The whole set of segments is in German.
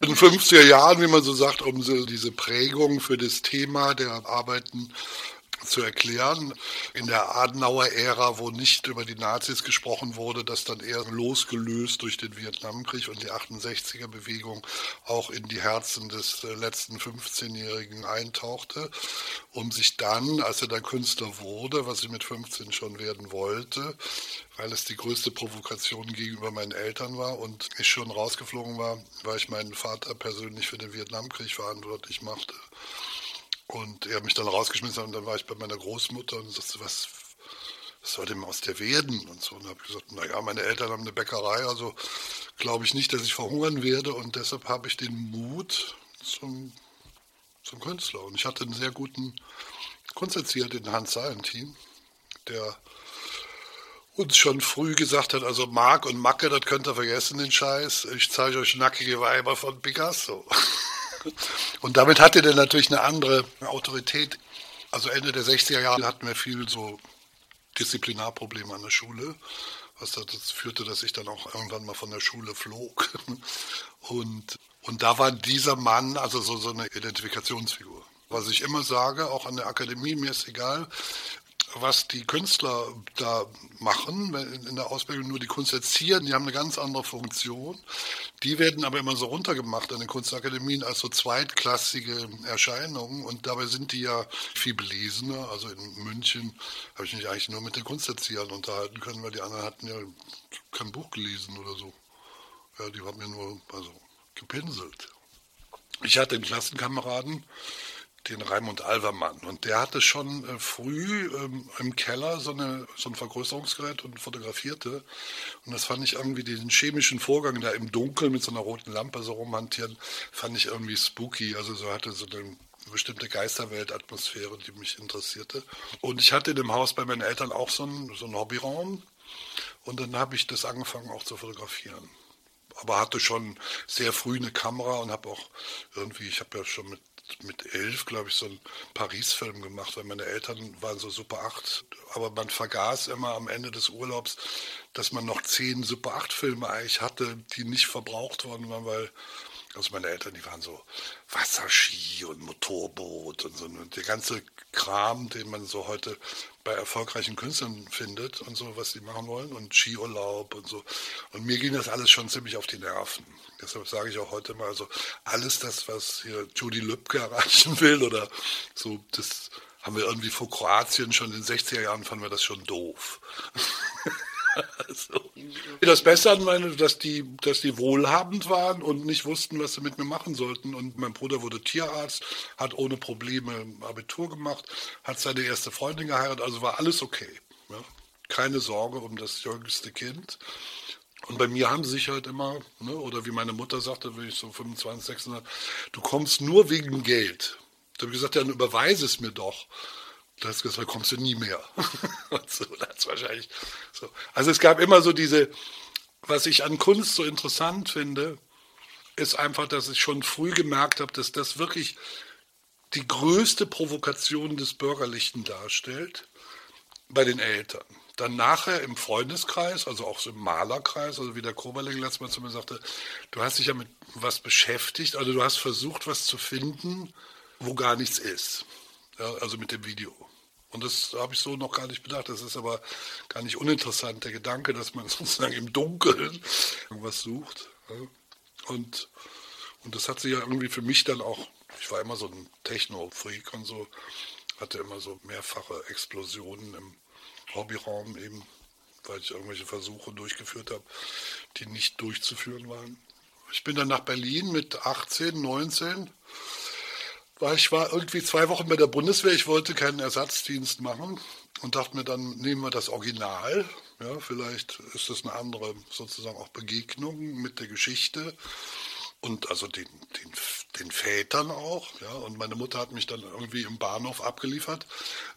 In den 50er Jahren, wie man so sagt, um so diese Prägung für das Thema der Arbeiten zu erklären. In der Adenauer-Ära, wo nicht über die Nazis gesprochen wurde, das dann eher losgelöst durch den Vietnamkrieg und die 68er-Bewegung auch in die Herzen des äh, letzten 15-Jährigen eintauchte, um sich dann, als er dann Künstler wurde, was ich mit 15 schon werden wollte, weil es die größte Provokation gegenüber meinen Eltern war und ich schon rausgeflogen war, weil ich meinen Vater persönlich für den Vietnamkrieg verantwortlich machte und er mich dann rausgeschmissen hat und dann war ich bei meiner Großmutter und sagte, was, was soll denn aus der werden? Und so. Und habe gesagt, naja, meine Eltern haben eine Bäckerei, also glaube ich nicht, dass ich verhungern werde und deshalb habe ich den Mut zum, zum Künstler. Und ich hatte einen sehr guten Kunsterzieher, den Hans Salentin, der uns schon früh gesagt hat, also Mark und Macke, das könnt ihr vergessen, den Scheiß. Ich zeige euch nackige Weiber von Picasso. Und damit hatte der natürlich eine andere Autorität. Also Ende der 60er Jahre hatten wir viel so Disziplinarprobleme an der Schule, was dazu führte, dass ich dann auch irgendwann mal von der Schule flog. Und, und da war dieser Mann also so, so eine Identifikationsfigur. Was ich immer sage, auch an der Akademie, mir ist egal, was die Künstler da machen in der Ausbildung, nur die Kunst erziehen, die haben eine ganz andere Funktion. Die werden aber immer so runtergemacht an den Kunstakademien als so zweitklassige Erscheinungen und dabei sind die ja viel belesener. Also in München habe ich mich eigentlich nur mit den Kunsterziehern unterhalten können, weil die anderen hatten ja kein Buch gelesen oder so. Ja, die haben mir nur also, gepinselt. Ich hatte einen Klassenkameraden, den Raimund Alvermann. Und der hatte schon äh, früh ähm, im Keller so, eine, so ein Vergrößerungsgerät und fotografierte. Und das fand ich irgendwie, den chemischen Vorgang da im Dunkeln mit so einer roten Lampe so rumhantieren, fand ich irgendwie spooky. Also so hatte so eine bestimmte Geisterweltatmosphäre, die mich interessierte. Und ich hatte in dem Haus bei meinen Eltern auch so einen, so einen Hobbyraum. Und dann habe ich das angefangen auch zu fotografieren aber hatte schon sehr früh eine Kamera und habe auch irgendwie, ich habe ja schon mit mit elf, glaube ich, so einen Paris-Film gemacht, weil meine Eltern waren so Super 8. Aber man vergaß immer am Ende des Urlaubs, dass man noch zehn Super 8-Filme eigentlich hatte, die nicht verbraucht worden waren, weil also meine Eltern, die waren so Wasserski und Motorboot und so. Und der ganze Kram, den man so heute bei erfolgreichen Künstlern findet und so, was sie machen wollen und Skiurlaub und so. Und mir ging das alles schon ziemlich auf die Nerven. Deshalb sage ich auch heute mal, also alles das, was hier Judy Lübcke erreichen will oder so, das haben wir irgendwie vor Kroatien schon in den 60er Jahren fanden wir das schon doof. so. Das Beste an meine, dass die, dass die wohlhabend waren und nicht wussten, was sie mit mir machen sollten. Und mein Bruder wurde Tierarzt, hat ohne Probleme Abitur gemacht, hat seine erste Freundin geheiratet, also war alles okay. Ja? Keine Sorge um das jüngste Kind. Und bei mir haben sie sich halt immer, ne, oder wie meine Mutter sagte, wenn ich so 25, 600, du kommst nur wegen Geld. Da habe ich gesagt, dann überweise es mir doch. Da hast du gesagt, kommst du nie mehr. und so, das wahrscheinlich so. Also es gab immer so diese, was ich an Kunst so interessant finde, ist einfach, dass ich schon früh gemerkt habe, dass das wirklich die größte Provokation des Bürgerlichen darstellt bei den Eltern. Dann nachher im Freundeskreis, also auch so im Malerkreis, also wie der Koberling letztes Mal zu mir sagte, du hast dich ja mit was beschäftigt, also du hast versucht, was zu finden, wo gar nichts ist. Ja, also mit dem Video. Und das habe ich so noch gar nicht bedacht. Das ist aber gar nicht uninteressant, der Gedanke, dass man sozusagen im Dunkeln irgendwas sucht. Und, und das hat sich ja irgendwie für mich dann auch, ich war immer so ein Techno-Freak und so, hatte immer so mehrfache Explosionen im Hobbyraum eben, weil ich irgendwelche Versuche durchgeführt habe, die nicht durchzuführen waren. Ich bin dann nach Berlin mit 18, 19 weil ich war irgendwie zwei Wochen bei der Bundeswehr, ich wollte keinen Ersatzdienst machen und dachte mir dann, nehmen wir das Original. Ja, vielleicht ist das eine andere sozusagen auch Begegnung mit der Geschichte und also den, den, den Vätern auch. Ja, und meine Mutter hat mich dann irgendwie im Bahnhof abgeliefert,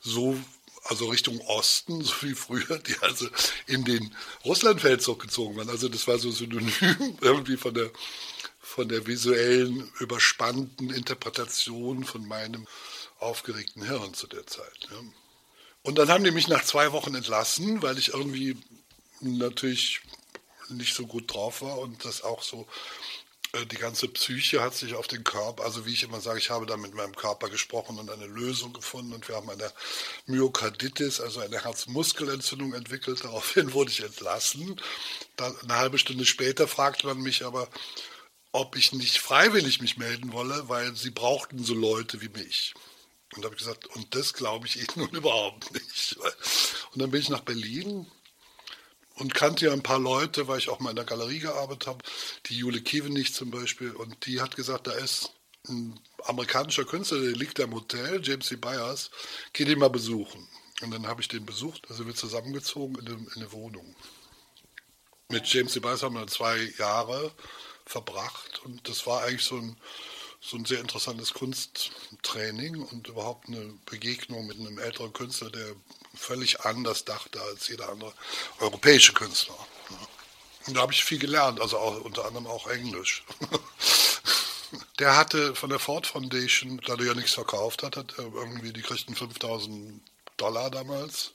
so also Richtung Osten, so wie früher, die also in den Russlandfeldzug gezogen waren. Also das war so synonym irgendwie von der von der visuellen, überspannten Interpretation von meinem aufgeregten Hirn zu der Zeit. Ja. Und dann haben die mich nach zwei Wochen entlassen, weil ich irgendwie natürlich nicht so gut drauf war und das auch so äh, die ganze Psyche hat sich auf den Körper, also wie ich immer sage, ich habe da mit meinem Körper gesprochen und eine Lösung gefunden und wir haben eine Myokarditis, also eine Herzmuskelentzündung entwickelt. Daraufhin wurde ich entlassen. Dann, eine halbe Stunde später fragte man mich aber, ob ich nicht freiwillig mich melden wolle, weil sie brauchten so Leute wie mich. Und habe ich gesagt, und das glaube ich Ihnen nun überhaupt nicht. Und dann bin ich nach Berlin und kannte ja ein paar Leute, weil ich auch mal in der Galerie gearbeitet habe, die Jule Kievenich zum Beispiel, und die hat gesagt, da ist ein amerikanischer Künstler, der liegt da im Hotel, James C. Byers, geh den mal besuchen. Und dann habe ich den besucht, also wir zusammengezogen in eine, in eine Wohnung. Mit James C. Byers haben wir zwei Jahre verbracht und das war eigentlich so ein, so ein sehr interessantes Kunsttraining und überhaupt eine Begegnung mit einem älteren Künstler, der völlig anders dachte als jeder andere europäische Künstler. Und da habe ich viel gelernt, also auch, unter anderem auch Englisch. Der hatte von der Ford Foundation, da der ja nichts verkauft hat, hat er irgendwie, die kriegten 5000 Dollar damals.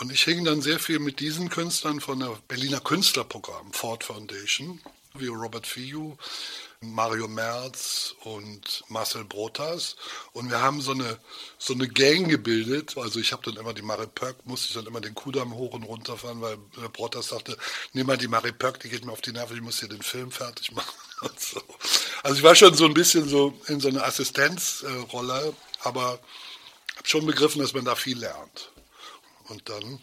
Und ich hing dann sehr viel mit diesen Künstlern von der Berliner Künstlerprogramm, Ford Foundation, wie Robert Fiu, Mario Merz und Marcel Brotas. Und wir haben so eine, so eine Gang gebildet. Also ich habe dann immer die Marie Pöck, musste ich dann immer den Kudamm hoch und runter fahren, weil Brotas sagte, nimm mal die Marie Pöck, die geht mir auf die Nerven, ich muss hier den Film fertig machen. So. Also ich war schon so ein bisschen so in so einer Assistenzrolle, aber habe schon begriffen, dass man da viel lernt. Und dann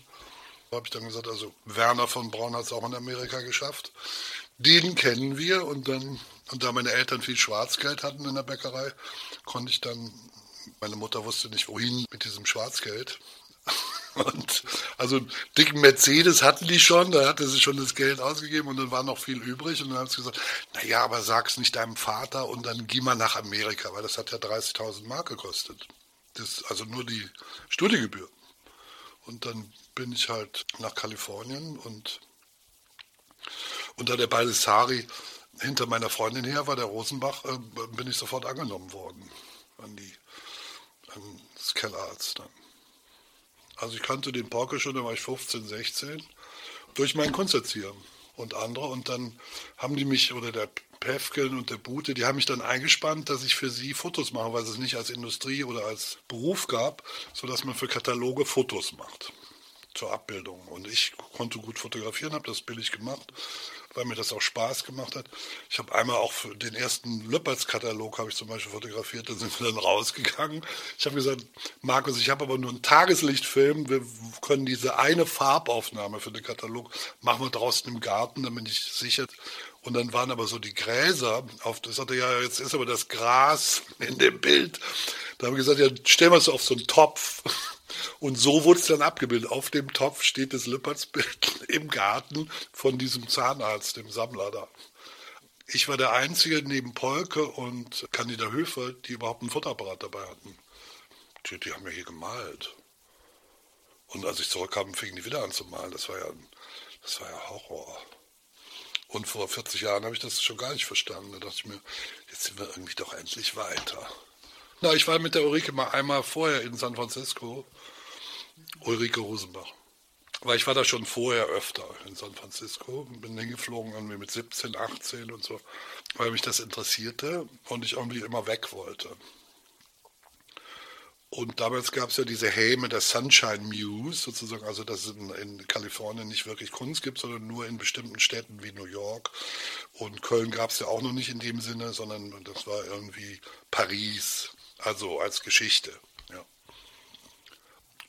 habe ich dann gesagt, also Werner von Braun hat es auch in Amerika geschafft. Den kennen wir und dann und da meine Eltern viel Schwarzgeld hatten in der Bäckerei, konnte ich dann, meine Mutter wusste nicht wohin mit diesem Schwarzgeld. Und also einen dicken Mercedes hatten die schon, da hatte sie schon das Geld ausgegeben und dann war noch viel übrig. Und dann hat sie gesagt, naja, aber sag's nicht deinem Vater und dann geh mal nach Amerika, weil das hat ja 30.000 Mark gekostet. Das, also nur die Studiegebühr. Und dann bin ich halt nach Kalifornien und unter der Baldessari hinter meiner Freundin her war der Rosenbach, äh, bin ich sofort angenommen worden an die an das Kellerarzt dann. Also ich kannte den Porke schon, da war ich 15, 16, durch meinen Kunsterzieher und andere. Und dann haben die mich, oder der Pefken und der Bute, die haben mich dann eingespannt, dass ich für sie Fotos mache, weil es nicht als Industrie oder als Beruf gab, sodass man für Kataloge Fotos macht zur Abbildung. Und ich konnte gut fotografieren, habe das billig gemacht, weil mir das auch Spaß gemacht hat. Ich habe einmal auch den ersten Lüppertz-Katalog habe ich zum Beispiel fotografiert, da sind wir dann rausgegangen. Ich habe gesagt, Markus, ich habe aber nur einen Tageslichtfilm, wir können diese eine Farbaufnahme für den Katalog, machen wir draußen im Garten, damit ich sicher. Und dann waren aber so die Gräser, auf, das hatte ja, jetzt ist aber das Gras in dem Bild. Da haben wir gesagt, ja, stellen wir es auf so einen Topf. Und so wurde es dann abgebildet. Auf dem Topf steht das Lippertsbild im Garten von diesem Zahnarzt, dem Sammler da. Ich war der Einzige neben Polke und Candida Höfer, die überhaupt einen Fotoapparat dabei hatten. Die, die haben ja hier gemalt. Und als ich zurückkam, fingen die wieder an zu malen. Das war ja, das war ja Horror. Und vor 40 Jahren habe ich das schon gar nicht verstanden. Da dachte ich mir, jetzt sind wir irgendwie doch endlich weiter. Na, ich war mit der Ulrike mal einmal vorher in San Francisco. Ulrike Rosenbach. Weil ich war da schon vorher öfter in San Francisco, bin hingeflogen irgendwie mit 17, 18 und so, weil mich das interessierte und ich irgendwie immer weg wollte. Und damals gab es ja diese Häme der Sunshine Muse, sozusagen, also dass es in, in, Kalifornien nicht wirklich Kunst gibt, sondern nur in bestimmten Städten wie New York. Und Köln gab es ja auch noch nicht in dem Sinne, sondern das war irgendwie Paris, also als Geschichte.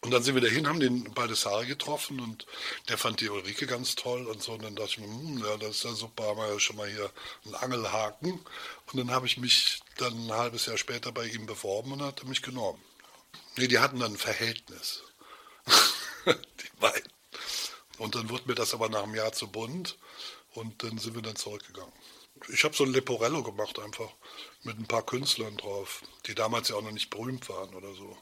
Und dann sind wir dahin, haben den Baldessari getroffen und der fand die Ulrike ganz toll und so. Und dann dachte ich mir, hm, ja, das ist ja super, haben wir ja schon mal hier einen Angelhaken. Und dann habe ich mich dann ein halbes Jahr später bei ihm beworben und hat er mich genommen. Nee, die hatten dann ein Verhältnis. die beiden. Und dann wurde mir das aber nach einem Jahr zu bunt und dann sind wir dann zurückgegangen. Ich habe so ein Leporello gemacht einfach mit ein paar Künstlern drauf, die damals ja auch noch nicht berühmt waren oder so.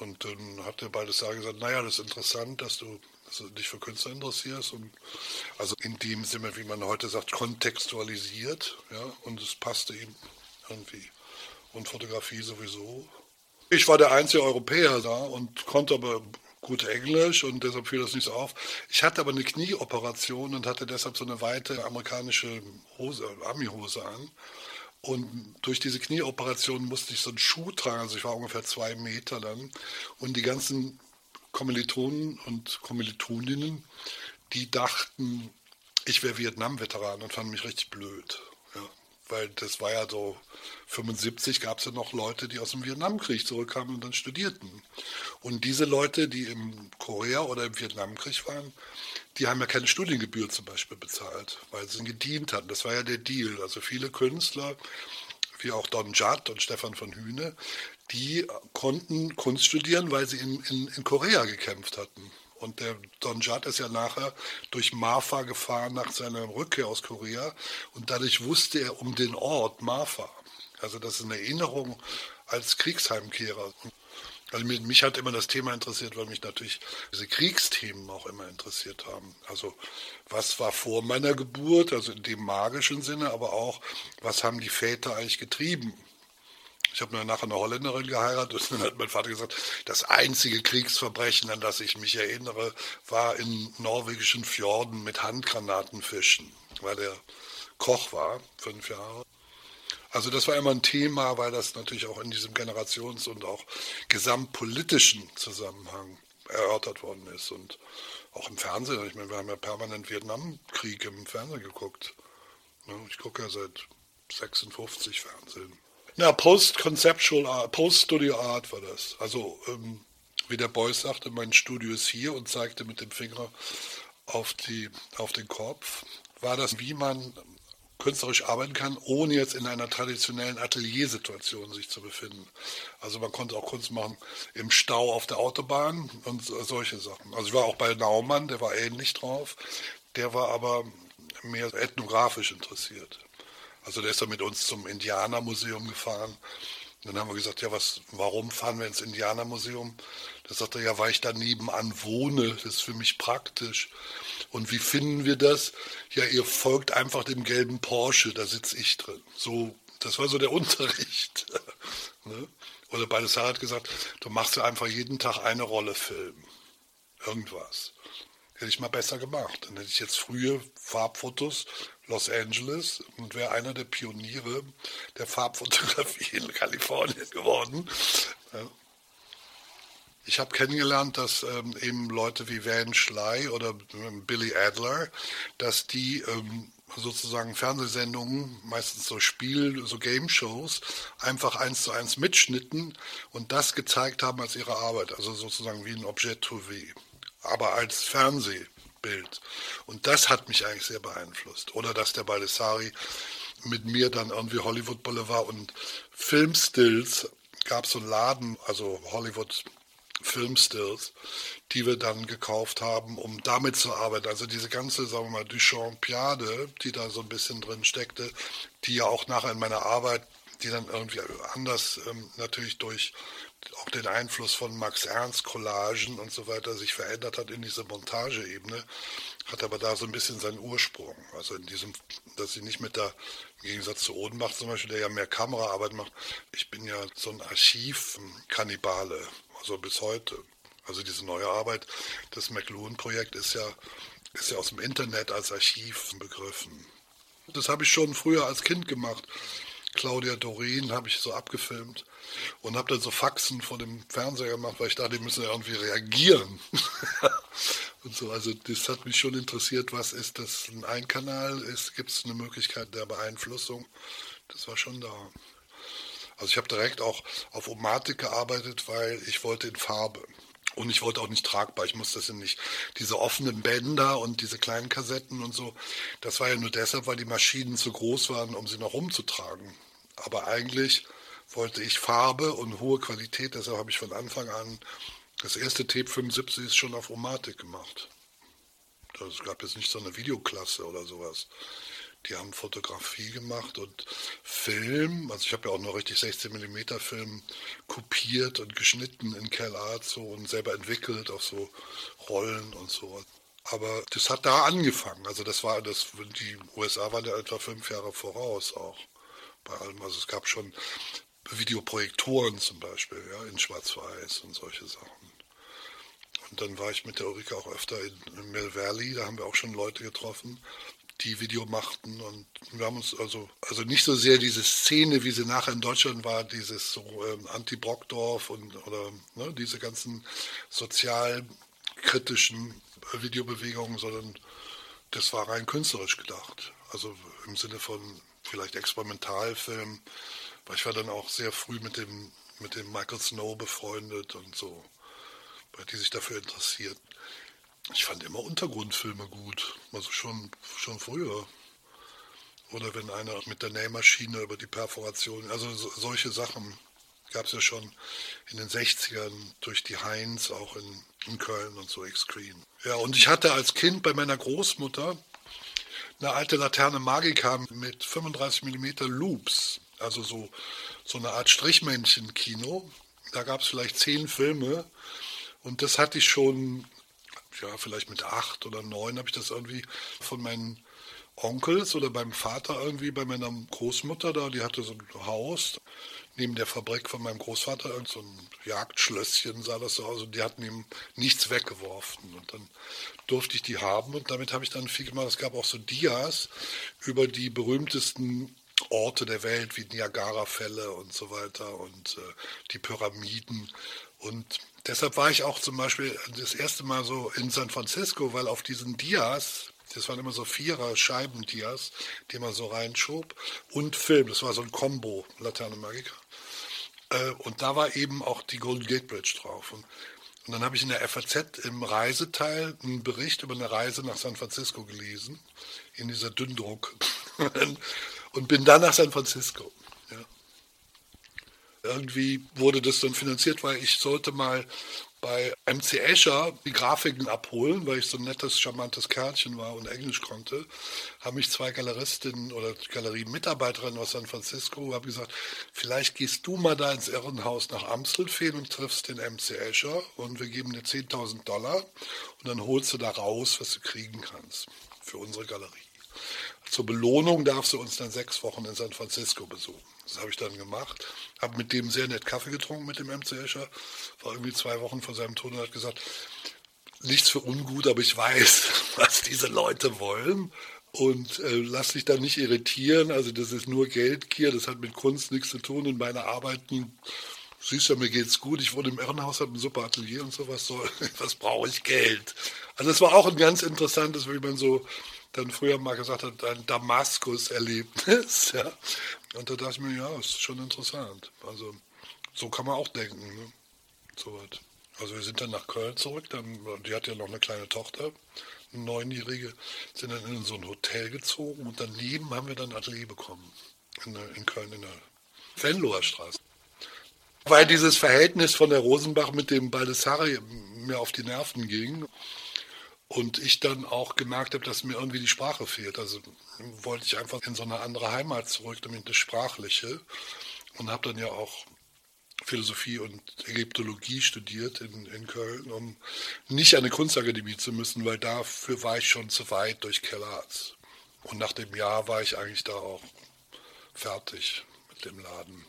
Und dann hat der Baldessar gesagt, naja, das ist interessant, dass du, dass du dich für Künstler interessierst. Und also in dem Sinne, wie man heute sagt, kontextualisiert. Ja, und es passte ihm irgendwie. Und Fotografie sowieso. Ich war der einzige Europäer da und konnte aber gut Englisch und deshalb fiel das nicht so auf. Ich hatte aber eine Knieoperation und hatte deshalb so eine weite amerikanische Hose, Ami-Hose an. Und durch diese Knieoperation musste ich so einen Schuh tragen, also ich war ungefähr zwei Meter dann. Und die ganzen Kommilitonen und Kommilitoninnen, die dachten, ich wäre Vietnam-Veteran und fanden mich richtig blöd. Weil das war ja so, 75 gab es ja noch Leute, die aus dem Vietnamkrieg zurückkamen und dann studierten. Und diese Leute, die im Korea oder im Vietnamkrieg waren, die haben ja keine Studiengebühr zum Beispiel bezahlt, weil sie gedient hatten. Das war ja der Deal. Also viele Künstler, wie auch Don Judd und Stefan von Hühne, die konnten Kunst studieren, weil sie in, in, in Korea gekämpft hatten. Und der Don Judd ist ja nachher durch Marfa gefahren nach seiner Rückkehr aus Korea und dadurch wusste er um den Ort Marfa. Also das ist eine Erinnerung als Kriegsheimkehrer. Also mich hat immer das Thema interessiert, weil mich natürlich diese Kriegsthemen auch immer interessiert haben. Also was war vor meiner Geburt, also in dem magischen Sinne, aber auch, was haben die Väter eigentlich getrieben? Ich habe nachher eine Holländerin geheiratet und dann hat mein Vater gesagt, das einzige Kriegsverbrechen, an das ich mich erinnere, war in norwegischen Fjorden mit Handgranaten fischen, weil der Koch war, fünf Jahre. Also das war immer ein Thema, weil das natürlich auch in diesem Generations- und auch gesamtpolitischen Zusammenhang erörtert worden ist. Und auch im Fernsehen, ich meine, wir haben ja permanent Vietnamkrieg im Fernsehen geguckt. Ich gucke ja seit 56 Fernsehen. Na, Post-Conceptual Art, Post-Studio Art war das. Also, ähm, wie der Beuys sagte, mein Studio ist hier und zeigte mit dem Finger auf, die, auf den Kopf. War das, wie man künstlerisch arbeiten kann, ohne jetzt in einer traditionellen Ateliersituation sich zu befinden. Also man konnte auch Kunst machen im Stau auf der Autobahn und solche Sachen. Also ich war auch bei Naumann, der war ähnlich drauf, der war aber mehr ethnografisch interessiert. Also der ist dann mit uns zum Indianermuseum gefahren. Dann haben wir gesagt, ja, was, warum fahren wir ins Indianermuseum? Da sagt er, ja, weil ich da nebenan wohne, das ist für mich praktisch. Und wie finden wir das? Ja, ihr folgt einfach dem gelben Porsche, da sitze ich drin. So, das war so der Unterricht. ne? Oder Baldassar hat gesagt, du machst ja einfach jeden Tag eine Rolle Film. Irgendwas. Hätte ich mal besser gemacht. Dann hätte ich jetzt frühe Farbfotos Los Angeles und wäre einer der Pioniere der Farbfotografie in Kalifornien geworden. Ich habe kennengelernt, dass ähm, eben Leute wie Van Schley oder ähm, Billy Adler, dass die ähm, sozusagen Fernsehsendungen, meistens so Spiel, so Game-Shows, einfach eins zu eins mitschnitten und das gezeigt haben als ihre Arbeit, also sozusagen wie ein Objet trouvé, aber als Fernsehbild. Und das hat mich eigentlich sehr beeinflusst. Oder dass der Baldessari mit mir dann irgendwie Hollywood Boulevard und Filmstills gab so einen Laden, also Hollywood Filmstills, die wir dann gekauft haben, um damit zu arbeiten. Also diese ganze, sagen wir mal, Duchampiade, die da so ein bisschen drin steckte, die ja auch nachher in meiner Arbeit, die dann irgendwie anders ähm, natürlich durch auch den Einfluss von Max Ernst Collagen und so weiter sich verändert hat in diese Montageebene, hat aber da so ein bisschen seinen Ursprung. Also in diesem, dass sie nicht mit der, im Gegensatz zu Odenbach zum Beispiel, der ja mehr Kameraarbeit macht, ich bin ja so ein Archiv-Kannibale also bis heute. Also diese neue Arbeit, das McLuhan-Projekt ist ja, ist ja aus dem Internet als Archiv begriffen. Das habe ich schon früher als Kind gemacht. Claudia Dorin habe ich so abgefilmt und habe dann so Faxen vor dem Fernseher gemacht, weil ich dachte, die müssen ja irgendwie reagieren. und so, also das hat mich schon interessiert, was ist das ein Einkanal? Gibt es eine Möglichkeit der Beeinflussung? Das war schon da. Also ich habe direkt auch auf Omatik gearbeitet, weil ich wollte in Farbe. Und ich wollte auch nicht tragbar. Ich musste das ja nicht. Diese offenen Bänder und diese kleinen Kassetten und so, das war ja nur deshalb, weil die Maschinen zu groß waren, um sie noch rumzutragen. Aber eigentlich wollte ich Farbe und hohe Qualität, deshalb habe ich von Anfang an das erste Tape 75 ist schon auf Omatik gemacht. Es gab jetzt nicht so eine Videoklasse oder sowas. Die haben Fotografie gemacht und Film. Also ich habe ja auch noch richtig 16 mm Film kopiert und geschnitten in CalArt so und selber entwickelt auf so Rollen und so. Aber das hat da angefangen. Also das war das, die USA waren ja etwa fünf Jahre voraus auch bei allem. Also es gab schon Videoprojektoren zum Beispiel, ja, in Schwarz-Weiß und solche Sachen. Und dann war ich mit der Ulrike auch öfter in Mill Valley, da haben wir auch schon Leute getroffen, die Video machten. Und wir haben uns also, also nicht so sehr diese Szene, wie sie nachher in Deutschland war, dieses so ähm, Anti-Brockdorf und oder ne, diese ganzen sozialkritischen Videobewegungen, sondern das war rein künstlerisch gedacht. Also im Sinne von vielleicht Experimentalfilm, weil ich war dann auch sehr früh mit dem, mit dem Michael Snow befreundet und so, weil die sich dafür interessiert. Ich fand immer Untergrundfilme gut, also schon, schon früher. Oder wenn einer mit der Nähmaschine über die Perforation, also so, solche Sachen gab es ja schon in den 60ern durch die Heinz, auch in, in Köln und so X-Screen. Ja, und ich hatte als Kind bei meiner Großmutter eine alte Laterne Magica mit 35 mm Loops, also so, so eine Art Strichmännchen-Kino. Da gab es vielleicht zehn Filme. Und das hatte ich schon, ja, vielleicht mit acht oder neun habe ich das irgendwie von meinen Onkels oder beim Vater irgendwie, bei meiner Großmutter da, die hatte so ein Haus. Neben der Fabrik von meinem Großvater, so ein Jagdschlösschen sah das so aus. Und die hatten ihm nichts weggeworfen. Und dann durfte ich die haben. Und damit habe ich dann viel gemacht. Es gab auch so Dias über die berühmtesten Orte der Welt wie Niagara-Fälle und so weiter und äh, die Pyramiden und deshalb war ich auch zum Beispiel das erste Mal so in San Francisco, weil auf diesen Dias das waren immer so vierer Scheibendias, die man so reinschob. Und Film, das war so ein Combo, Laterne Magica. Äh, und da war eben auch die Golden Gate Bridge drauf. Und, und dann habe ich in der FAZ im Reiseteil einen Bericht über eine Reise nach San Francisco gelesen, in dieser Dünndruck. und bin dann nach San Francisco. Ja. Irgendwie wurde das dann finanziert, weil ich sollte mal bei MC Escher die Grafiken abholen, weil ich so ein nettes, charmantes Kerlchen war und Englisch konnte, haben mich zwei Galeristinnen oder Galeriemitarbeiterinnen aus San Francisco haben gesagt, vielleicht gehst du mal da ins Irrenhaus nach Amstelfeen und triffst den MC Escher und wir geben dir 10.000 Dollar und dann holst du da raus, was du kriegen kannst für unsere Galerie. Zur Belohnung darfst du uns dann sechs Wochen in San Francisco besuchen. Das habe ich dann gemacht. Habe mit dem sehr nett Kaffee getrunken, mit dem MC Escher. War irgendwie zwei Wochen vor seinem Tod und hat gesagt, nichts für ungut, aber ich weiß, was diese Leute wollen. Und äh, lass dich da nicht irritieren. Also das ist nur Geldgier, das hat mit Kunst nichts zu tun. In meiner Arbeiten, siehst du, mir geht's gut. Ich wohne im Irrenhaus, habe ein super Atelier und sowas. So, was brauche ich Geld? Also das war auch ein ganz interessantes, wie man so dann früher mal gesagt hat, ein Damaskus-Erlebnis. Ja. Und da dachte ich mir, ja, ist schon interessant. Also so kann man auch denken. Ne? So was. Also wir sind dann nach Köln zurück, dann, die hat ja noch eine kleine Tochter, eine Neunjährige, sind dann in so ein Hotel gezogen und daneben haben wir dann Atelier bekommen. In, in Köln in der Venloer Straße. Weil dieses Verhältnis von der Rosenbach mit dem Baldessari mir auf die Nerven ging. Und ich dann auch gemerkt habe, dass mir irgendwie die Sprache fehlt. Also wollte ich einfach in so eine andere Heimat zurück, damit das Sprachliche. Und habe dann ja auch Philosophie und Ägyptologie studiert in, in Köln, um nicht an eine Kunstakademie zu müssen, weil dafür war ich schon zu weit durch Kellerarzt. Und nach dem Jahr war ich eigentlich da auch fertig mit dem Laden.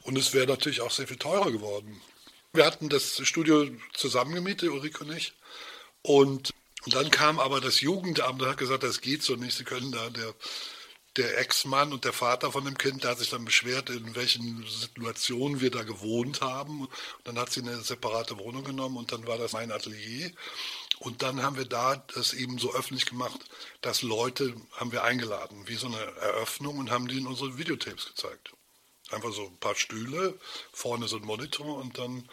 Und es wäre natürlich auch sehr viel teurer geworden. Wir hatten das Studio zusammengemietet, Ulrike und ich. Und, und dann kam aber das Jugendamt und hat gesagt, das geht so nicht, Sie können da, der, der Ex-Mann und der Vater von dem Kind, der hat sich dann beschwert, in welchen Situationen wir da gewohnt haben. Und dann hat sie eine separate Wohnung genommen und dann war das mein Atelier. Und dann haben wir da das eben so öffentlich gemacht, dass Leute haben wir eingeladen, wie so eine Eröffnung und haben denen unsere Videotapes gezeigt. Einfach so ein paar Stühle, vorne so ein Monitor und dann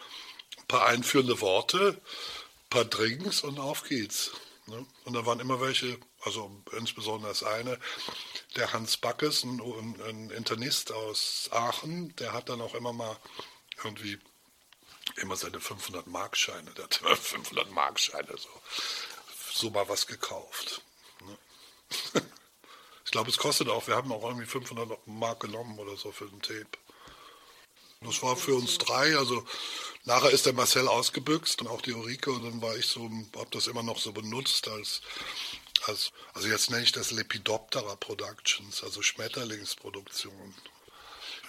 ein paar einführende Worte paar Drinks und auf geht's. Ne? Und da waren immer welche, also insbesondere das eine, der Hans Backes, ein, ein Internist aus Aachen, der hat dann auch immer mal irgendwie immer seine 500 Markscheine, der hat immer 500 Markscheine so, so mal was gekauft. Ne? Ich glaube, es kostet auch, wir haben auch irgendwie 500 Mark genommen oder so für den Tape. Das war für uns drei, also nachher ist der Marcel ausgebüxt und auch die Ulrike und dann war ich so, habe das immer noch so benutzt als, als also jetzt nenne ich das Lepidoptera Productions, also Schmetterlingsproduktion.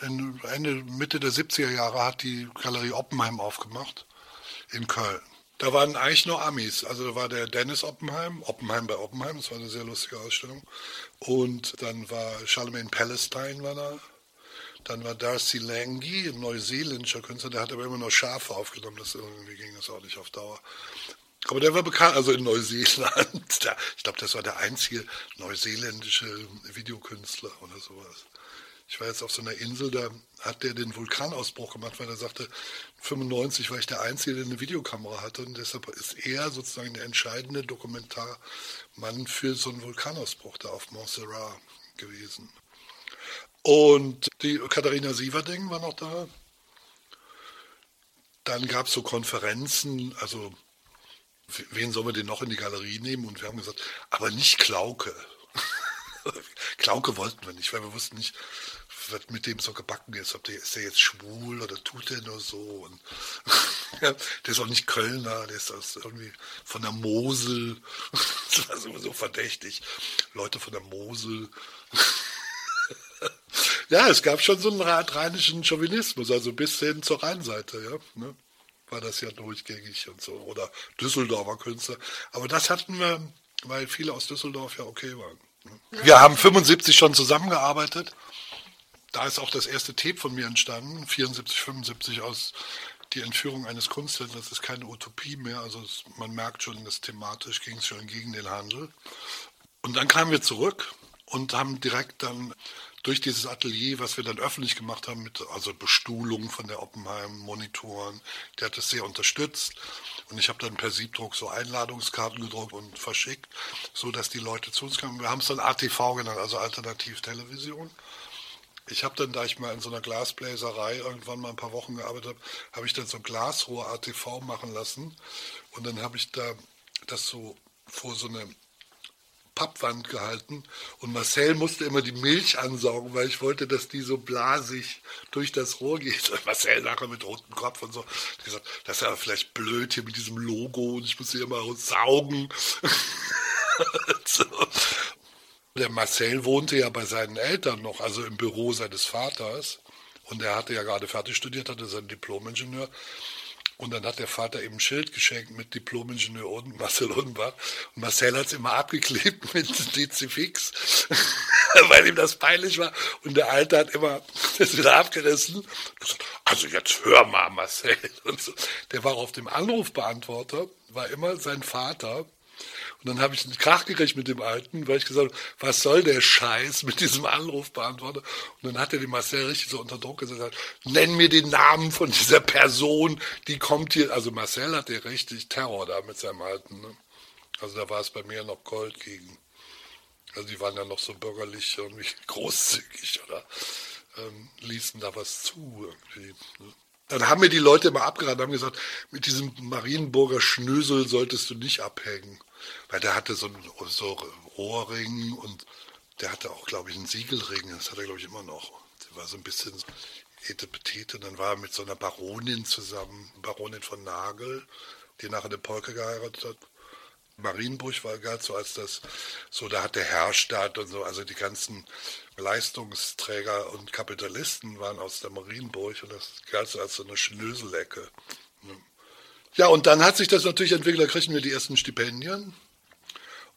Ende, Mitte der 70er Jahre hat die Galerie Oppenheim aufgemacht in Köln. Da waren eigentlich nur Amis. Also da war der Dennis Oppenheim, Oppenheim bei Oppenheim, das war eine sehr lustige Ausstellung. Und dann war Charlemagne Palestine war da. Dann war Darcy Lange, ein neuseeländischer Künstler, der hat aber immer nur Schafe aufgenommen, das irgendwie ging das auch nicht auf Dauer. Aber der war bekannt, also in Neuseeland. ich glaube, das war der einzige neuseeländische Videokünstler oder sowas. Ich war jetzt auf so einer Insel, da hat der den Vulkanausbruch gemacht, weil er sagte, 95 war ich der Einzige, der eine Videokamera hatte und deshalb ist er sozusagen der entscheidende Dokumentarmann für so einen Vulkanausbruch da auf Montserrat gewesen. Und die Katharina Sieverding war noch da. Dann gab es so Konferenzen, also wen sollen wir denn noch in die Galerie nehmen? Und wir haben gesagt, aber nicht Klauke. Klauke wollten wir nicht, weil wir wussten nicht, was mit dem so gebacken ist. Ob der, ist der jetzt schwul oder tut der nur so? Der ist auch nicht Kölner, der ist aus irgendwie von der Mosel. das war sowieso verdächtig. Leute von der Mosel. Ja, es gab schon so einen rheinischen Chauvinismus, also bis hin zur Rheinseite, ja. Ne? War das ja durchgängig und so. Oder Düsseldorfer Künstler. Aber das hatten wir, weil viele aus Düsseldorf ja okay waren. Ne? Wir haben 75 schon zusammengearbeitet da ist auch das erste Tape von mir entstanden, 74, 75 aus die Entführung eines Kunsthändlers Das ist keine Utopie mehr. Also es, man merkt schon, dass thematisch ging es schon gegen den Handel. Und dann kamen wir zurück und haben direkt dann durch dieses Atelier, was wir dann öffentlich gemacht haben, mit also Bestuhlung von der Oppenheim, Monitoren, der hat das sehr unterstützt. Und ich habe dann per Siebdruck so Einladungskarten gedruckt und verschickt, so dass die Leute zu uns kamen. Wir haben es dann ATV genannt, also Alternativtelevision. Ich habe dann, da ich mal in so einer Glasbläserei irgendwann mal ein paar Wochen gearbeitet habe, habe ich dann so Glasrohr ATV machen lassen. Und dann habe ich da das so vor so eine Pappwand gehalten und Marcel musste immer die Milch ansaugen, weil ich wollte, dass die so blasig durch das Rohr geht. Und Marcel nachher mit rotem Kopf und so. Ich gesagt, das ist ja vielleicht blöd hier mit diesem Logo und ich muss hier immer saugen. so. Der Marcel wohnte ja bei seinen Eltern noch, also im Büro seines Vaters. Und er hatte ja gerade fertig studiert, hatte seinen Diplomingenieur. Und dann hat der Vater ihm ein Schild geschenkt mit Diplomingenieur und Marcel Unbach. Und Marcel hat es immer abgeklebt mit Dezifix, weil ihm das peinlich war. Und der Alte hat immer das wieder abgerissen. Gesagt, also jetzt hör mal, Marcel. So. Der war auf dem Anrufbeantworter, war immer sein Vater, und dann habe ich einen Krach gekriegt mit dem Alten, weil ich gesagt habe, was soll der Scheiß mit diesem Anrufbeantworter? Und dann hat er den Marcel richtig so unter Druck gesetzt, nenn mir den Namen von dieser Person, die kommt hier. Also Marcel hatte richtig Terror da mit seinem Alten. Ne? Also da war es bei mir noch Gold gegen. Also die waren ja noch so bürgerlich irgendwie großzügig oder ähm, ließen da was zu irgendwie. Ne? Dann haben mir die Leute immer abgeraten, haben gesagt, mit diesem Marienburger Schnösel solltest du nicht abhängen. Weil der hatte so so Rohrring und der hatte auch, glaube ich, einen Siegelring. Das hat er, glaube ich, immer noch. Der war so ein bisschen etepetete. Und dann war er mit so einer Baronin zusammen, Baronin von Nagel, die nachher den Polke geheiratet hat. Marienburg war gerade so als das, so da hat der Herrstaat und so, also die ganzen Leistungsträger und Kapitalisten waren aus der Marienburg und das galt so als so eine Schnöselecke. Ja, und dann hat sich das natürlich entwickelt, da kriegten wir die ersten Stipendien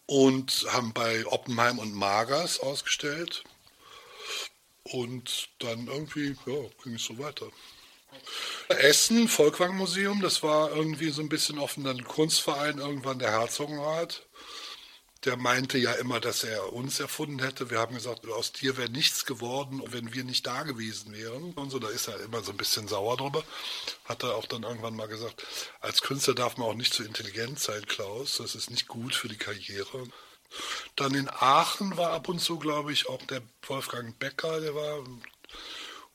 und haben bei Oppenheim und Magers ausgestellt. Und dann irgendwie, ja, ging es so weiter. Essen, Volkwang-Museum, das war irgendwie so ein bisschen offen, dann Kunstverein, irgendwann der Herzogenrat der meinte ja immer, dass er uns erfunden hätte. Wir haben gesagt, aus dir wäre nichts geworden, wenn wir nicht da gewesen wären. Und so, da ist er immer so ein bisschen sauer drüber. Hat er auch dann irgendwann mal gesagt, als Künstler darf man auch nicht zu intelligent sein, Klaus. Das ist nicht gut für die Karriere. Dann in Aachen war ab und zu, glaube ich, auch der Wolfgang Becker, der war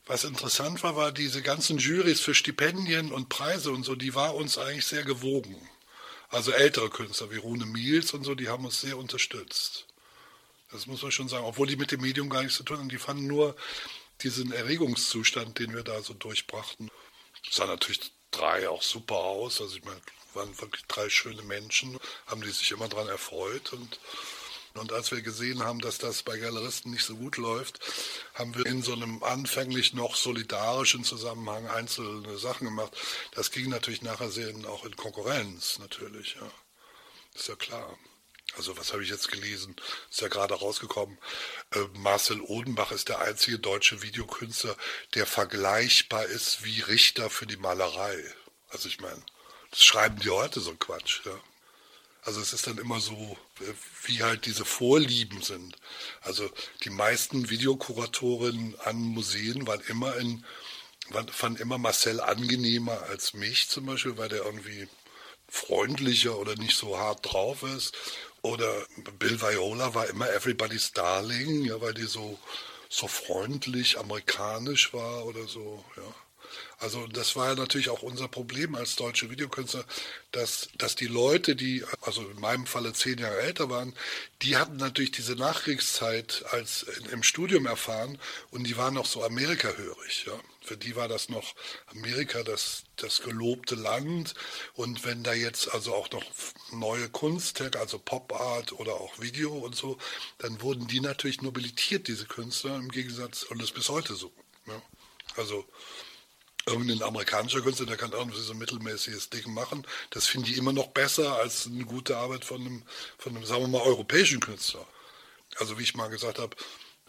was interessant war, war diese ganzen Jurys für Stipendien und Preise und so, die war uns eigentlich sehr gewogen. Also ältere Künstler wie Rune Miels und so, die haben uns sehr unterstützt. Das muss man schon sagen, obwohl die mit dem Medium gar nichts zu tun haben. Die fanden nur diesen Erregungszustand, den wir da so durchbrachten. Es sah natürlich drei auch super aus. Also ich meine, waren wirklich drei schöne Menschen, haben die sich immer daran erfreut und Und als wir gesehen haben, dass das bei Galeristen nicht so gut läuft, haben wir in so einem anfänglich noch solidarischen Zusammenhang einzelne Sachen gemacht. Das ging natürlich nachher sehr auch in Konkurrenz, natürlich. Ja. Ist ja klar. Also was habe ich jetzt gelesen? Ist ja gerade rausgekommen. Äh, Marcel Odenbach ist der einzige deutsche Videokünstler, der vergleichbar ist wie Richter für die Malerei. Also ich meine, das schreiben die heute so Quatsch. Ja. Also es ist dann immer so, äh, wie halt diese Vorlieben sind. Also die meisten Videokuratoren an Museen waren immer in, fanden immer Marcel angenehmer als mich zum Beispiel, weil der irgendwie freundlicher oder nicht so hart drauf ist. Oder Bill Viola war immer Everybody's Darling, ja, weil die so, so freundlich amerikanisch war oder so, ja. Also das war ja natürlich auch unser Problem als deutsche Videokünstler, dass, dass die Leute, die, also in meinem Falle zehn Jahre älter waren, die hatten natürlich diese Nachkriegszeit als im Studium erfahren und die waren noch so Amerikahörig. Ja. Für die war das noch Amerika das, das gelobte Land. Und wenn da jetzt also auch noch neue Kunst, also Pop Art oder auch Video und so, dann wurden die natürlich nobilitiert, diese Künstler, im Gegensatz, und das ist bis heute so. Ja. Also irgendein amerikanischer Künstler, der kann irgendwie so ein mittelmäßiges Ding machen. Das finde ich immer noch besser als eine gute Arbeit von einem, von einem, sagen wir mal, europäischen Künstler. Also wie ich mal gesagt habe,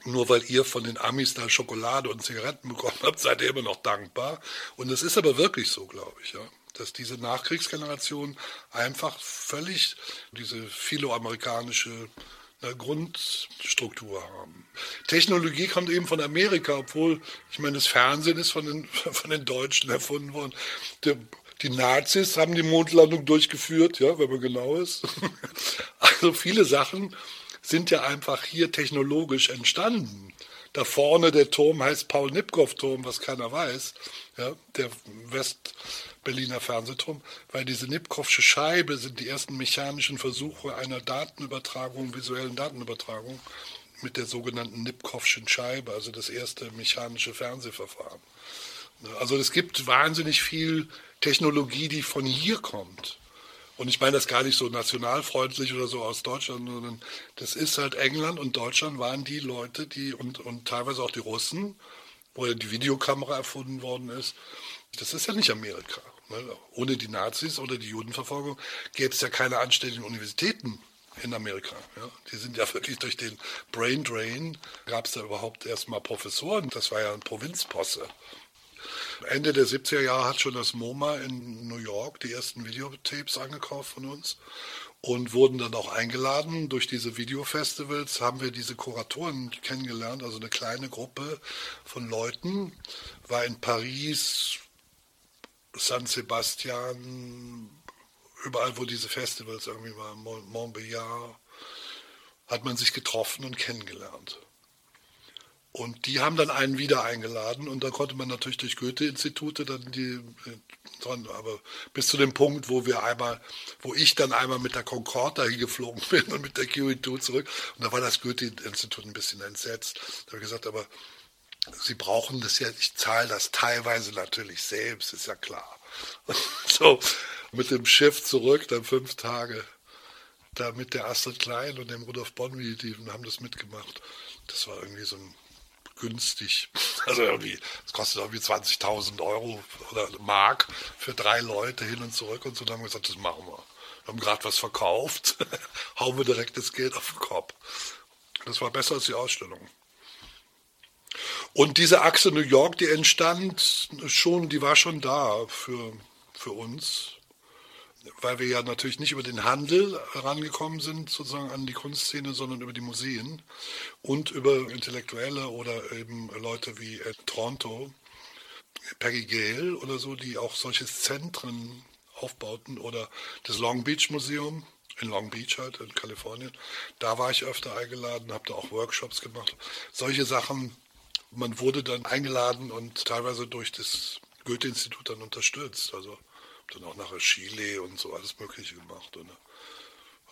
nur weil ihr von den Amis da Schokolade und Zigaretten bekommen habt, seid ihr immer noch dankbar. Und es ist aber wirklich so, glaube ich, ja. Dass diese Nachkriegsgeneration einfach völlig diese philoamerikanische Grundstruktur haben. Technologie kommt eben von Amerika, obwohl, ich meine, das Fernsehen ist von den, von den Deutschen erfunden worden. Der, die Nazis haben die Mondlandung durchgeführt, ja, wenn man genau ist. Also viele Sachen sind ja einfach hier technologisch entstanden. Da vorne der Turm heißt Paul-Nipkow-Turm, was keiner weiß, ja, der West-Berliner Fernsehturm, weil diese Nipkowsche Scheibe sind die ersten mechanischen Versuche einer Datenübertragung, visuellen Datenübertragung mit der sogenannten Nipkowschen Scheibe, also das erste mechanische Fernsehverfahren. Also es gibt wahnsinnig viel Technologie, die von hier kommt. Und ich meine das gar nicht so nationalfreundlich oder so aus Deutschland, sondern das ist halt England und Deutschland waren die Leute, die und, und teilweise auch die Russen, wo ja die Videokamera erfunden worden ist. Das ist ja nicht Amerika. Ne? Ohne die Nazis oder die Judenverfolgung gäbe es ja keine anständigen Universitäten in Amerika. Ja. Die sind ja wirklich durch den Brain Drain, gab es da überhaupt erstmal Professoren. Das war ja ein Provinzposse. Ende der 70er Jahre hat schon das MoMA in New York die ersten Videotapes angekauft von uns und wurden dann auch eingeladen. Durch diese Videofestivals haben wir diese Kuratoren kennengelernt, also eine kleine Gruppe von Leuten, war in Paris, San Sebastian, überall, wo diese Festivals irgendwie waren, Montbéliard, hat man sich getroffen und kennengelernt. Und die haben dann einen wieder eingeladen und da konnte man natürlich durch Goethe-Institute dann die äh, aber bis zu dem Punkt, wo wir einmal, wo ich dann einmal mit der Concorde dahin geflogen bin und mit der QE2 zurück und da war das Goethe-Institut ein bisschen entsetzt. Da habe ich gesagt, aber Sie brauchen das ja, ich zahle das teilweise natürlich selbst, ist ja klar. so, mit dem Schiff zurück, dann fünf Tage, da mit der Astrid Klein und dem Rudolf Bonwy, die haben das mitgemacht. Das war irgendwie so ein günstig. Also irgendwie, es kostet irgendwie 20.000 Euro oder Mark für drei Leute hin und zurück und so. Dann haben wir gesagt, das machen wir. Wir haben gerade was verkauft, hauen wir direkt das Geld auf den Kopf. Das war besser als die Ausstellung. Und diese Achse New York, die entstand schon, die war schon da für, für uns weil wir ja natürlich nicht über den Handel herangekommen sind, sozusagen an die Kunstszene, sondern über die Museen und über Intellektuelle oder eben Leute wie Toronto, Peggy Gale oder so, die auch solche Zentren aufbauten oder das Long Beach Museum in Long Beach halt in Kalifornien. Da war ich öfter eingeladen, habe da auch Workshops gemacht. Solche Sachen, man wurde dann eingeladen und teilweise durch das Goethe-Institut dann unterstützt. Also dann auch nachher Chile und so alles Mögliche gemacht. Und,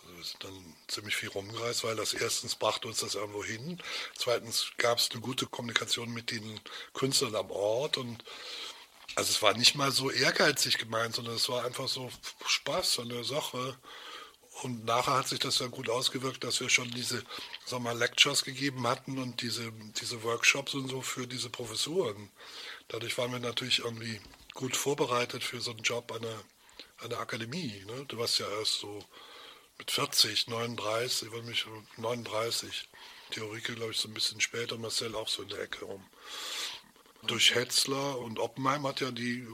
also wir sind dann ziemlich viel rumgereist, weil das erstens brachte uns das irgendwo hin. Zweitens gab es eine gute Kommunikation mit den Künstlern am Ort und also es war nicht mal so ehrgeizig gemeint, sondern es war einfach so Spaß, so eine Sache. Und nachher hat sich das ja gut ausgewirkt, dass wir schon diese sag mal, Lectures gegeben hatten und diese, diese Workshops und so für diese Professuren. Dadurch waren wir natürlich irgendwie gut vorbereitet für so einen Job an der, an der Akademie. Ne? Du warst ja erst so mit 40, 39, ich mich 39. Theorike, glaube ich, so ein bisschen später, Marcel auch so in der Ecke rum. Durch Hetzler und Oppenheim hat ja die,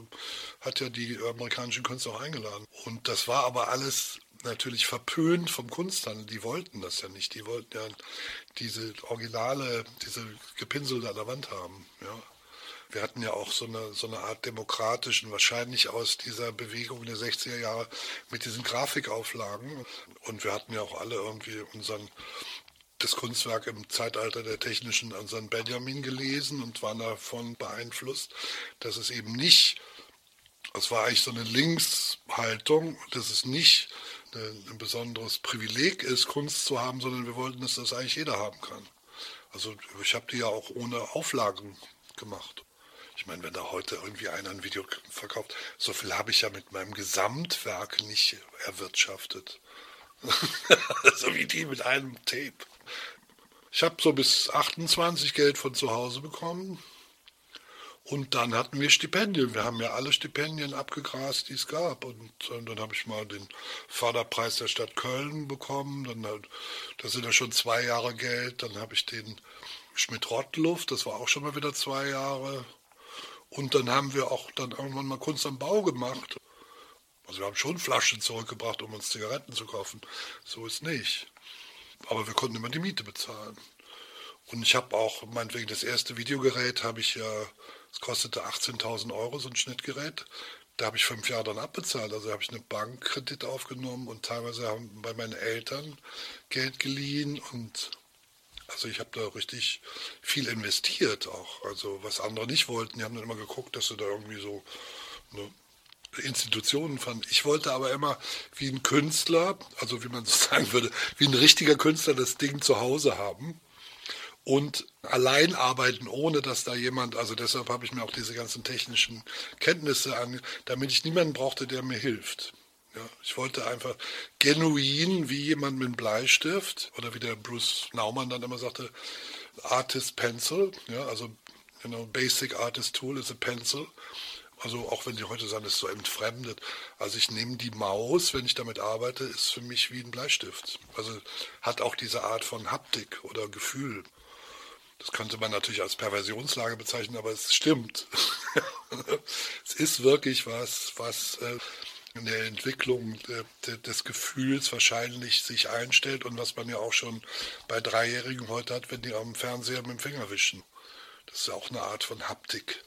hat ja die amerikanischen Künstler auch eingeladen. Und das war aber alles natürlich verpönt vom Kunsthandel. Die wollten das ja nicht. Die wollten ja diese Originale, diese Gepinselte an der Wand haben. Ja. Wir hatten ja auch so eine, so eine Art demokratischen, wahrscheinlich aus dieser Bewegung der 60er Jahre mit diesen Grafikauflagen. Und wir hatten ja auch alle irgendwie unseren das Kunstwerk im Zeitalter der technischen unseren Benjamin gelesen und waren davon beeinflusst, dass es eben nicht, es war eigentlich so eine Linkshaltung, dass es nicht ein besonderes Privileg ist, Kunst zu haben, sondern wir wollten, dass das eigentlich jeder haben kann. Also ich habe die ja auch ohne Auflagen gemacht. Ich meine, wenn da heute irgendwie einer ein Video verkauft, so viel habe ich ja mit meinem Gesamtwerk nicht erwirtschaftet. so wie die mit einem Tape. Ich habe so bis 28 Geld von zu Hause bekommen. Und dann hatten wir Stipendien. Wir haben ja alle Stipendien abgegrast, die es gab. Und, und dann habe ich mal den Förderpreis der Stadt Köln bekommen. Dann, das sind ja schon zwei Jahre Geld. Dann habe ich den Schmidt-Rottluft, das war auch schon mal wieder zwei Jahre. Und dann haben wir auch dann irgendwann mal Kunst am Bau gemacht. Also wir haben schon Flaschen zurückgebracht, um uns Zigaretten zu kaufen. So ist nicht. Aber wir konnten immer die Miete bezahlen. Und ich habe auch, meinetwegen, das erste Videogerät habe ich ja es kostete 18.000 Euro, so ein Schnittgerät. Da habe ich fünf Jahre dann abbezahlt. Also habe ich einen Bankkredit aufgenommen und teilweise haben bei meinen Eltern Geld geliehen. Und also ich habe da richtig viel investiert auch. Also was andere nicht wollten, die haben dann immer geguckt, dass sie da irgendwie so eine Institutionen fanden. Ich wollte aber immer wie ein Künstler, also wie man so sagen würde, wie ein richtiger Künstler das Ding zu Hause haben und allein arbeiten, ohne dass da jemand, also deshalb habe ich mir auch diese ganzen technischen Kenntnisse an, damit ich niemanden brauchte, der mir hilft. Ja, ich wollte einfach genuin, wie jemand mit einem Bleistift, oder wie der Bruce Naumann dann immer sagte, Artist Pencil, ja, also you know, Basic Artist Tool is a Pencil. Also auch wenn die heute sagen, das ist so entfremdet. Also ich nehme die Maus, wenn ich damit arbeite, ist für mich wie ein Bleistift. Also hat auch diese Art von Haptik oder Gefühl. Das könnte man natürlich als Perversionslage bezeichnen, aber es stimmt. es ist wirklich was, was äh, in der Entwicklung des Gefühls wahrscheinlich sich einstellt und was man ja auch schon bei Dreijährigen heute hat, wenn die am Fernseher mit dem Finger wischen. Das ist ja auch eine Art von Haptik.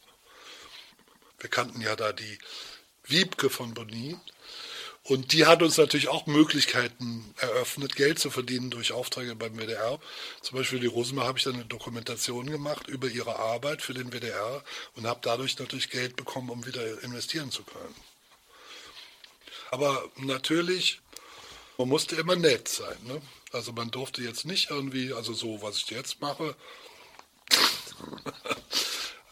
Wir kannten ja da die Wiebke von Bonny, und die hat uns natürlich auch Möglichkeiten eröffnet, Geld zu verdienen durch Aufträge beim WDR. Zum Beispiel die Rosenmar habe ich dann eine Dokumentation gemacht über ihre Arbeit für den WDR und habe dadurch natürlich Geld bekommen, um wieder investieren zu können. Aber natürlich, man musste immer nett sein. Ne? Also man durfte jetzt nicht irgendwie, also so, was ich jetzt mache,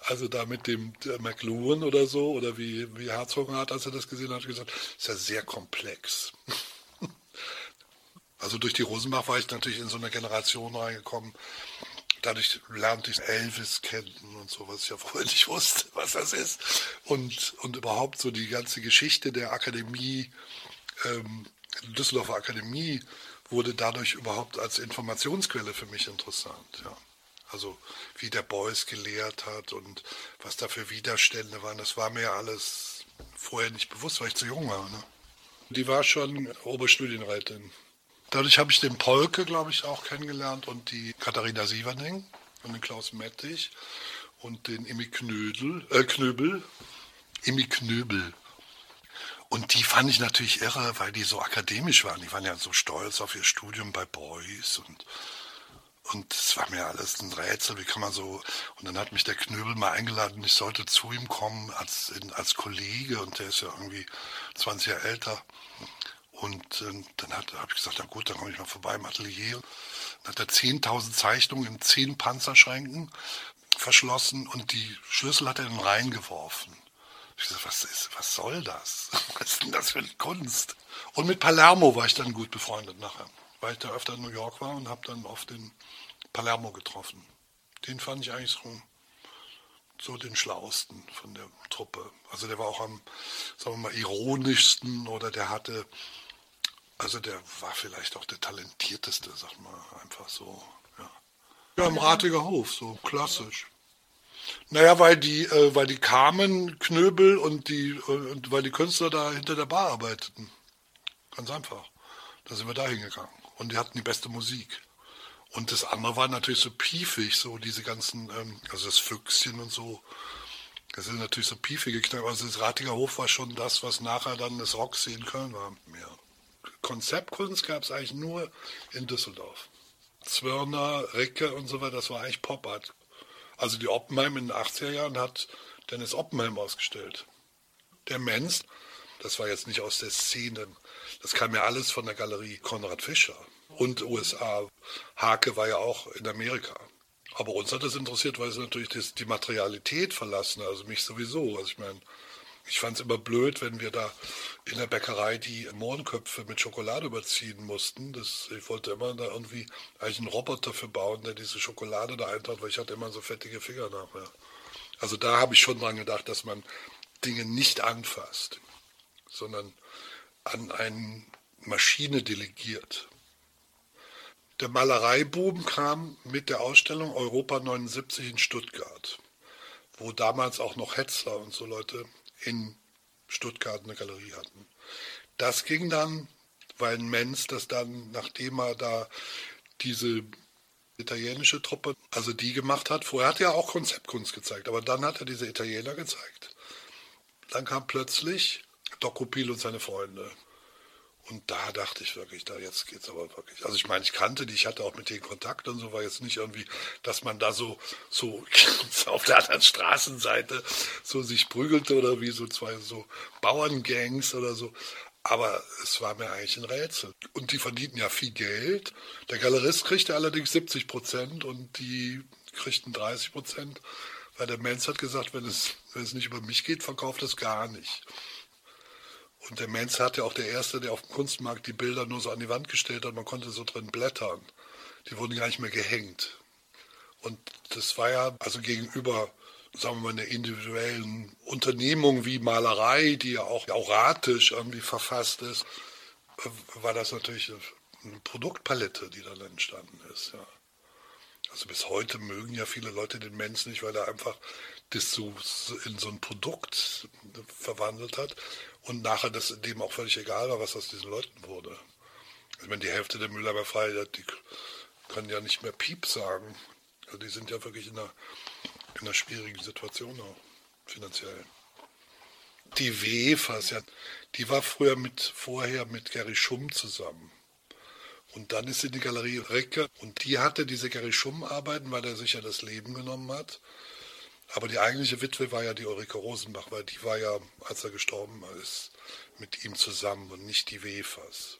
also da mit dem McLuhan oder so, oder wie, wie Herzog hat, als er das gesehen hat, gesagt, ist ja sehr komplex. also durch die Rosenbach war ich natürlich in so eine Generation reingekommen. Dadurch lernte ich Elvis kennen und so, was ich ja vorher nicht wusste, was das ist. Und, und überhaupt so die ganze Geschichte der Akademie, ähm, Düsseldorfer Akademie, wurde dadurch überhaupt als Informationsquelle für mich interessant. Ja. Also wie der Beuys gelehrt hat und was da für Widerstände waren, das war mir alles vorher nicht bewusst, weil ich zu jung war. Ne? Die war schon Oberstudienrätin. Dadurch habe ich den Polke, glaube ich, auch kennengelernt und die Katharina Sieverning und den Klaus Mettich und den Imi Knödel, äh, Knöbel. Imi Knöbel. Und die fand ich natürlich irre, weil die so akademisch waren. Die waren ja so stolz auf ihr Studium bei Beuys und und es war mir alles ein Rätsel, wie kann man so. Und dann hat mich der Knöbel mal eingeladen, ich sollte zu ihm kommen als, als Kollege und der ist ja irgendwie 20 Jahre älter. Und äh, dann habe ich gesagt, na gut, dann komme ich mal vorbei im Atelier. Dann hat er 10.000 Zeichnungen in 10 Panzerschränken verschlossen und die Schlüssel hat er in den Rhein geworfen. Ich so, was, ist, was soll das? Was ist denn das für eine Kunst? Und mit Palermo war ich dann gut befreundet nachher, weil ich da öfter in New York war und habe dann oft den Palermo getroffen. Den fand ich eigentlich so, so den schlauesten von der Truppe. Also der war auch am, sagen wir mal, ironischsten oder der hatte, also der war vielleicht auch der talentierteste, sag mal, einfach so. Ja, ja im Ratiger Hof, so klassisch. Naja, weil die, äh, weil die kamen, Knöbel und die, äh, weil die Künstler da hinter der Bar arbeiteten. Ganz einfach. Da sind wir da hingegangen. Und die hatten die beste Musik. Und das andere war natürlich so piefig, so diese ganzen, ähm, also das Füchschen und so. Das sind natürlich so piefige Kneipen. Also das Ratiger Hof war schon das, was nachher dann das Roxy in Köln war. Ja. Konzeptkunst gab es eigentlich nur in Düsseldorf. Zwirner, Ricke und so weiter, das war eigentlich Pop-Art. Also die Oppenheim in den 80er Jahren hat Dennis Oppenheim ausgestellt. Der Menz, das war jetzt nicht aus der Szene, das kam ja alles von der Galerie Konrad Fischer und USA. Hake war ja auch in Amerika. Aber uns hat das interessiert, weil es natürlich das, die Materialität verlassen, also mich sowieso. Also ich meine, ich fand es immer blöd, wenn wir da in der Bäckerei die Mohrenköpfe mit Schokolade überziehen mussten. Das, ich wollte immer da irgendwie eigentlich einen Roboter für bauen, der diese Schokolade da eintaucht, weil ich hatte immer so fettige Finger nachher. Also da habe ich schon dran gedacht, dass man Dinge nicht anfasst, sondern an eine Maschine delegiert. Der Malereiboom kam mit der Ausstellung Europa 79 in Stuttgart, wo damals auch noch Hetzler und so Leute in Stuttgart eine Galerie hatten. Das ging dann, weil Menz das dann, nachdem er da diese italienische Truppe, also die gemacht hat, vorher hat er auch Konzeptkunst gezeigt, aber dann hat er diese Italiener gezeigt. Dann kam plötzlich Dokupil und seine Freunde. Und da dachte ich wirklich, da jetzt geht's aber wirklich. Also ich meine, ich kannte die, ich hatte auch mit denen Kontakt und so, war jetzt nicht irgendwie, dass man da so, so auf der anderen Straßenseite so sich prügelte oder wie so zwei so Bauerngangs oder so. Aber es war mir eigentlich ein Rätsel. Und die verdienten ja viel Geld. Der Galerist kriegte allerdings 70 Prozent und die kriegten 30 Prozent, weil der Menz hat gesagt, wenn es, wenn es nicht über mich geht, verkauft es gar nicht. Und der Menz hat ja auch der Erste, der auf dem Kunstmarkt die Bilder nur so an die Wand gestellt hat, man konnte so drin blättern. Die wurden gar nicht mehr gehängt. Und das war ja also gegenüber, sagen wir mal, einer individuellen Unternehmung wie Malerei, die ja auch auratisch irgendwie verfasst ist, war das natürlich eine Produktpalette, die dann entstanden ist. Ja. Also bis heute mögen ja viele Leute den Mensch nicht, weil er einfach das so in so ein Produkt verwandelt hat und nachher das dem auch völlig egal war, was aus diesen Leuten wurde. Ich meine, die Hälfte der Mülheimer Freie, die können ja nicht mehr Piep sagen. Also die sind ja wirklich in einer, in einer schwierigen Situation auch, finanziell. Die Wefers, ja, die war früher mit, vorher mit Gary Schumm zusammen. Und dann ist sie in die Galerie Recke und die hatte diese Gary Schumm-Arbeiten, weil er sich ja das Leben genommen hat. Aber die eigentliche Witwe war ja die Ulrike Rosenbach, weil die war ja, als er gestorben ist, mit ihm zusammen und nicht die Wefers.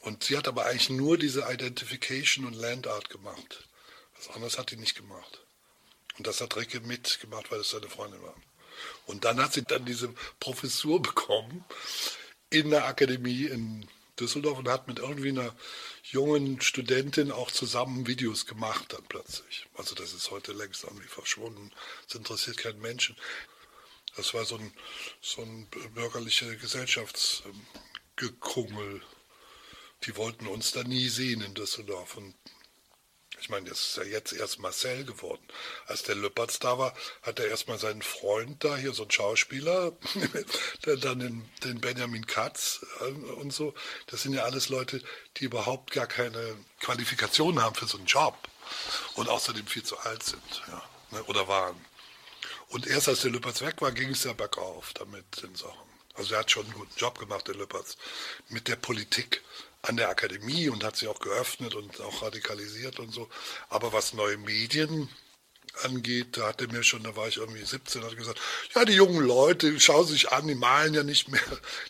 Und sie hat aber eigentlich nur diese Identification und Landart gemacht. Was anderes hat die nicht gemacht. Und das hat Recke mitgemacht, weil es seine Freundin war. Und dann hat sie dann diese Professur bekommen in der Akademie in Düsseldorf und hat mit irgendwie einer jungen Studentin auch zusammen Videos gemacht dann plötzlich. Also das ist heute längst irgendwie verschwunden. Das interessiert keinen Menschen. Das war so ein, so ein bürgerliche Gesellschaftsgekungel. Die wollten uns da nie sehen in Düsseldorf. Und ich meine, das ist ja jetzt erst Marcel geworden. Als der Lüppertz da war, hat er erstmal seinen Freund da, hier so ein Schauspieler, dann den, den, Benjamin Katz äh, und so. Das sind ja alles Leute, die überhaupt gar keine Qualifikation haben für so einen Job und außerdem viel zu alt sind, ja, ne, oder waren. Und erst als der Lüppertz weg war, ging es ja bergauf damit den Sachen. Also er hat schon einen guten Job gemacht, der Lüppertz, mit der Politik an der Akademie und hat sie auch geöffnet und auch radikalisiert und so. Aber was neue Medien angeht, da hat er mir schon, da war ich irgendwie 17, hat gesagt, ja, die jungen Leute, schauen sich an, die malen ja nicht mehr,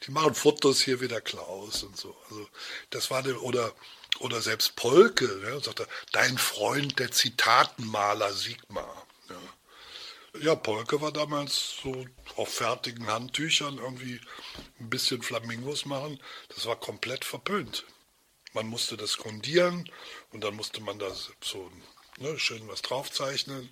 die machen Fotos hier wie der Klaus und so. Also das war der, oder, oder selbst Polke, ne, sagt er, dein Freund, der Zitatenmaler Sigmar. Ja. Polke war damals so auf fertigen Handtüchern irgendwie ein bisschen Flamingos machen. Das war komplett verpönt. Man musste das grundieren und dann musste man da so ne, schön was draufzeichnen.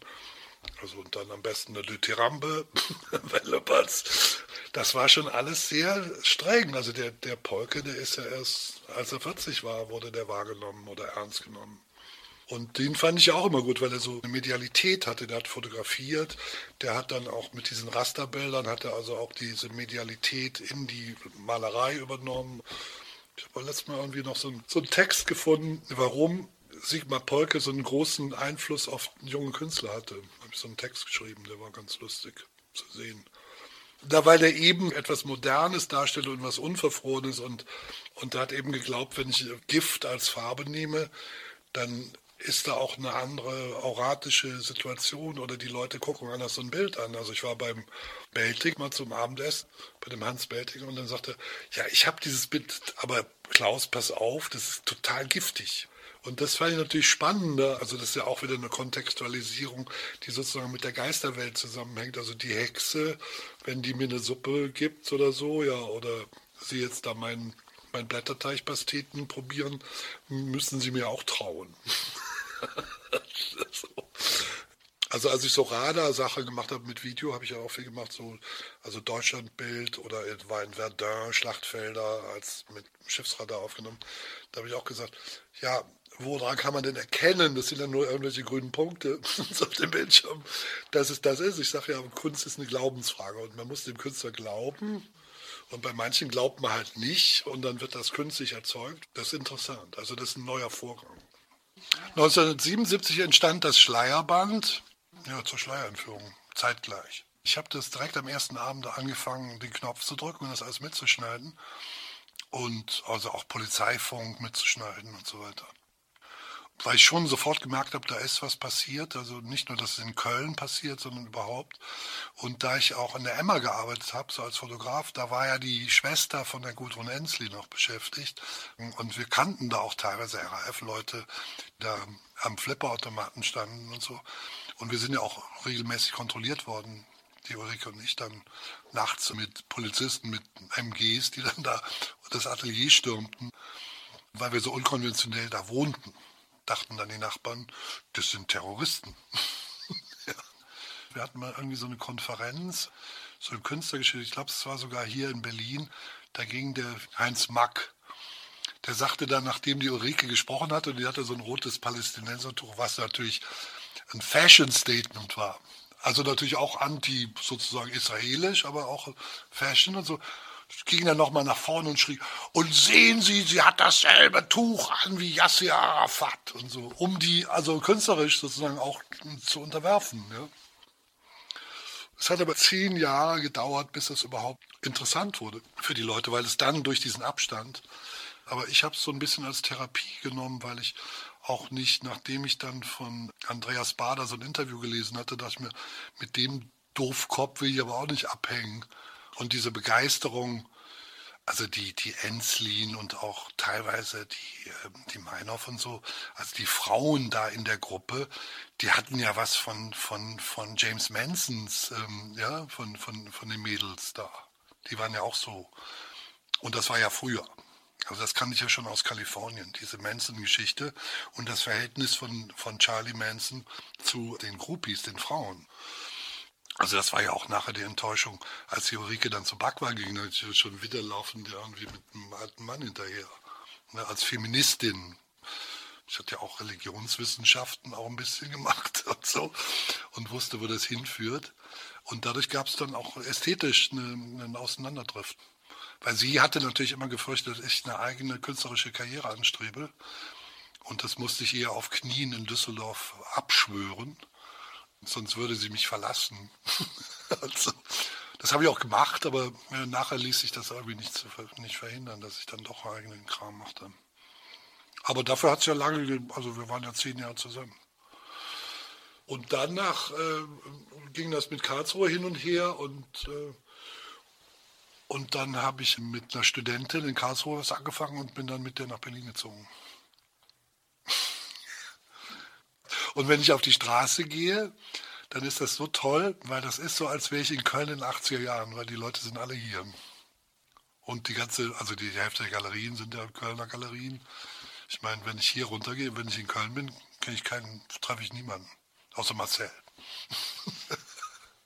Also und dann am besten eine Lüthirambe, Wellebatz. Das war schon alles sehr streng. Also der, der Polke, der ist ja erst, als er 40 war, wurde der wahrgenommen oder ernst genommen. Und den fand ich auch immer gut, weil er so eine Medialität hatte. Der hat fotografiert, der hat dann auch mit diesen Rasterbildern, hat er also auch diese Medialität in die Malerei übernommen. Ich habe letztes Mal irgendwie noch so, einen, so einen Text gefunden, warum Sigmar Polke so einen großen Einfluss auf junge Künstler hatte. Da habe ich so einen Text geschrieben, der war ganz lustig zu sehen. Da, weil der eben etwas Modernes darstellt und was Unverfrorenes und, und er hat eben geglaubt, wenn ich Gift als Farbe nehme, dann ist da auch eine andere auratische Situation oder die Leute gucken anders so ein Bild an. Also ich war beim Beltig mal zum Abendessen, bei dem Hans Beltig und dann sagte, ja, ich habe dieses Bild, aber Klaus, pass auf, das ist total giftig. Und das fand ich natürlich spannender. Also das ist ja auch wieder eine Kontextualisierung, die sozusagen mit der Geisterwelt zusammenhängt. Also die Hexe, wenn die mir eine Suppe gibt oder so, ja, oder sie jetzt da meinen mein Blätterteichpasteten probieren, müssen sie mir auch trauen. so. Also als ich so Radar-Sache gemacht habe mit Video, habe ich ja auch viel gemacht, so also Deutschlandbild oder war in Verdun Schlachtfelder als mit Schiffsradar aufgenommen. Da habe ich auch gesagt, ja, woran kann man denn erkennen? Das sind dann nur irgendwelche grünen Punkte auf dem Bildschirm, dass es das ist. Ich sage ja, Kunst ist eine Glaubensfrage und man muss dem Künstler glauben. Und bei manchen glaubt man halt nicht und dann wird das künstlich erzeugt. Das ist interessant. Also das ist ein neuer Vorgang. 1977 entstand das Schleierband ja, zur Schleierentführung, zeitgleich. Ich habe das direkt am ersten Abend angefangen, den Knopf zu drücken und das alles mitzuschneiden. Und also auch Polizeifunk mitzuschneiden und so weiter weil ich schon sofort gemerkt habe, da ist was passiert. Also nicht nur, dass es in Köln passiert, sondern überhaupt. Und da ich auch in der Emma gearbeitet habe, so als Fotograf, da war ja die Schwester von der Gudrun Ensli noch beschäftigt. Und wir kannten da auch teilweise RAF-Leute, die da am Flipperautomaten standen und so. Und wir sind ja auch regelmäßig kontrolliert worden, die Ulrike und ich dann nachts mit Polizisten, mit MGs, die dann da das Atelier stürmten, weil wir so unkonventionell da wohnten dachten dann die Nachbarn, das sind Terroristen. Wir hatten mal irgendwie so eine Konferenz, so eine Künstlergeschichte, ich glaube, es war sogar hier in Berlin, da ging der Heinz Mack, der sagte dann, nachdem die Ulrike gesprochen hatte, und die hatte so ein rotes Palästinensertuch, was natürlich ein Fashion-Statement war. Also natürlich auch anti sozusagen israelisch, aber auch Fashion und so ging dann nochmal nach vorne und schrie, und sehen Sie, sie hat dasselbe Tuch an wie Yasser Arafat und so, um die also künstlerisch sozusagen auch zu unterwerfen. Ja. Es hat aber zehn Jahre gedauert, bis das überhaupt interessant wurde für die Leute, weil es dann durch diesen Abstand, aber ich habe es so ein bisschen als Therapie genommen, weil ich auch nicht, nachdem ich dann von Andreas Bader so ein Interview gelesen hatte, dass ich mir mit dem Doofkopf will ich aber auch nicht abhängen. Und diese Begeisterung, also die, die Enslin und auch teilweise die, ähm, die Meinhoff und so, also die Frauen da in der Gruppe, die hatten ja was von, von, von James Mansons, ähm, ja, von, von, von den Mädels da. Die waren ja auch so. Und das war ja früher. Also das kannte ich ja schon aus Kalifornien, diese Manson-Geschichte und das Verhältnis von, von Charlie Manson zu den Groupies, den Frauen. Also das war ja auch nachher die Enttäuschung, als die Ulrike dann zur Backwar ging, schon wieder laufen die irgendwie mit einem alten Mann hinterher. Ne, als Feministin. Ich hatte ja auch Religionswissenschaften auch ein bisschen gemacht und so und wusste, wo das hinführt. Und dadurch gab es dann auch ästhetisch einen eine Auseinanderdrift. Weil sie hatte natürlich immer gefürchtet, dass ich eine eigene künstlerische Karriere anstrebe. Und das musste ich ihr auf Knien in Düsseldorf abschwören sonst würde sie mich verlassen. also, das habe ich auch gemacht, aber äh, nachher ließ sich das irgendwie nicht, zu, nicht verhindern, dass ich dann doch eigenen Kram machte. Aber dafür hat es ja lange, also wir waren ja zehn Jahre zusammen. Und danach äh, ging das mit Karlsruhe hin und her und, äh, und dann habe ich mit einer Studentin in Karlsruhe was angefangen und bin dann mit der nach Berlin gezogen. Und wenn ich auf die Straße gehe, dann ist das so toll, weil das ist so, als wäre ich in Köln in den 80er Jahren, weil die Leute sind alle hier. Und die ganze, also die Hälfte der Galerien sind ja Kölner Galerien. Ich meine, wenn ich hier runtergehe, wenn ich in Köln bin, kenne ich keinen, treffe ich niemanden. Außer Marcel.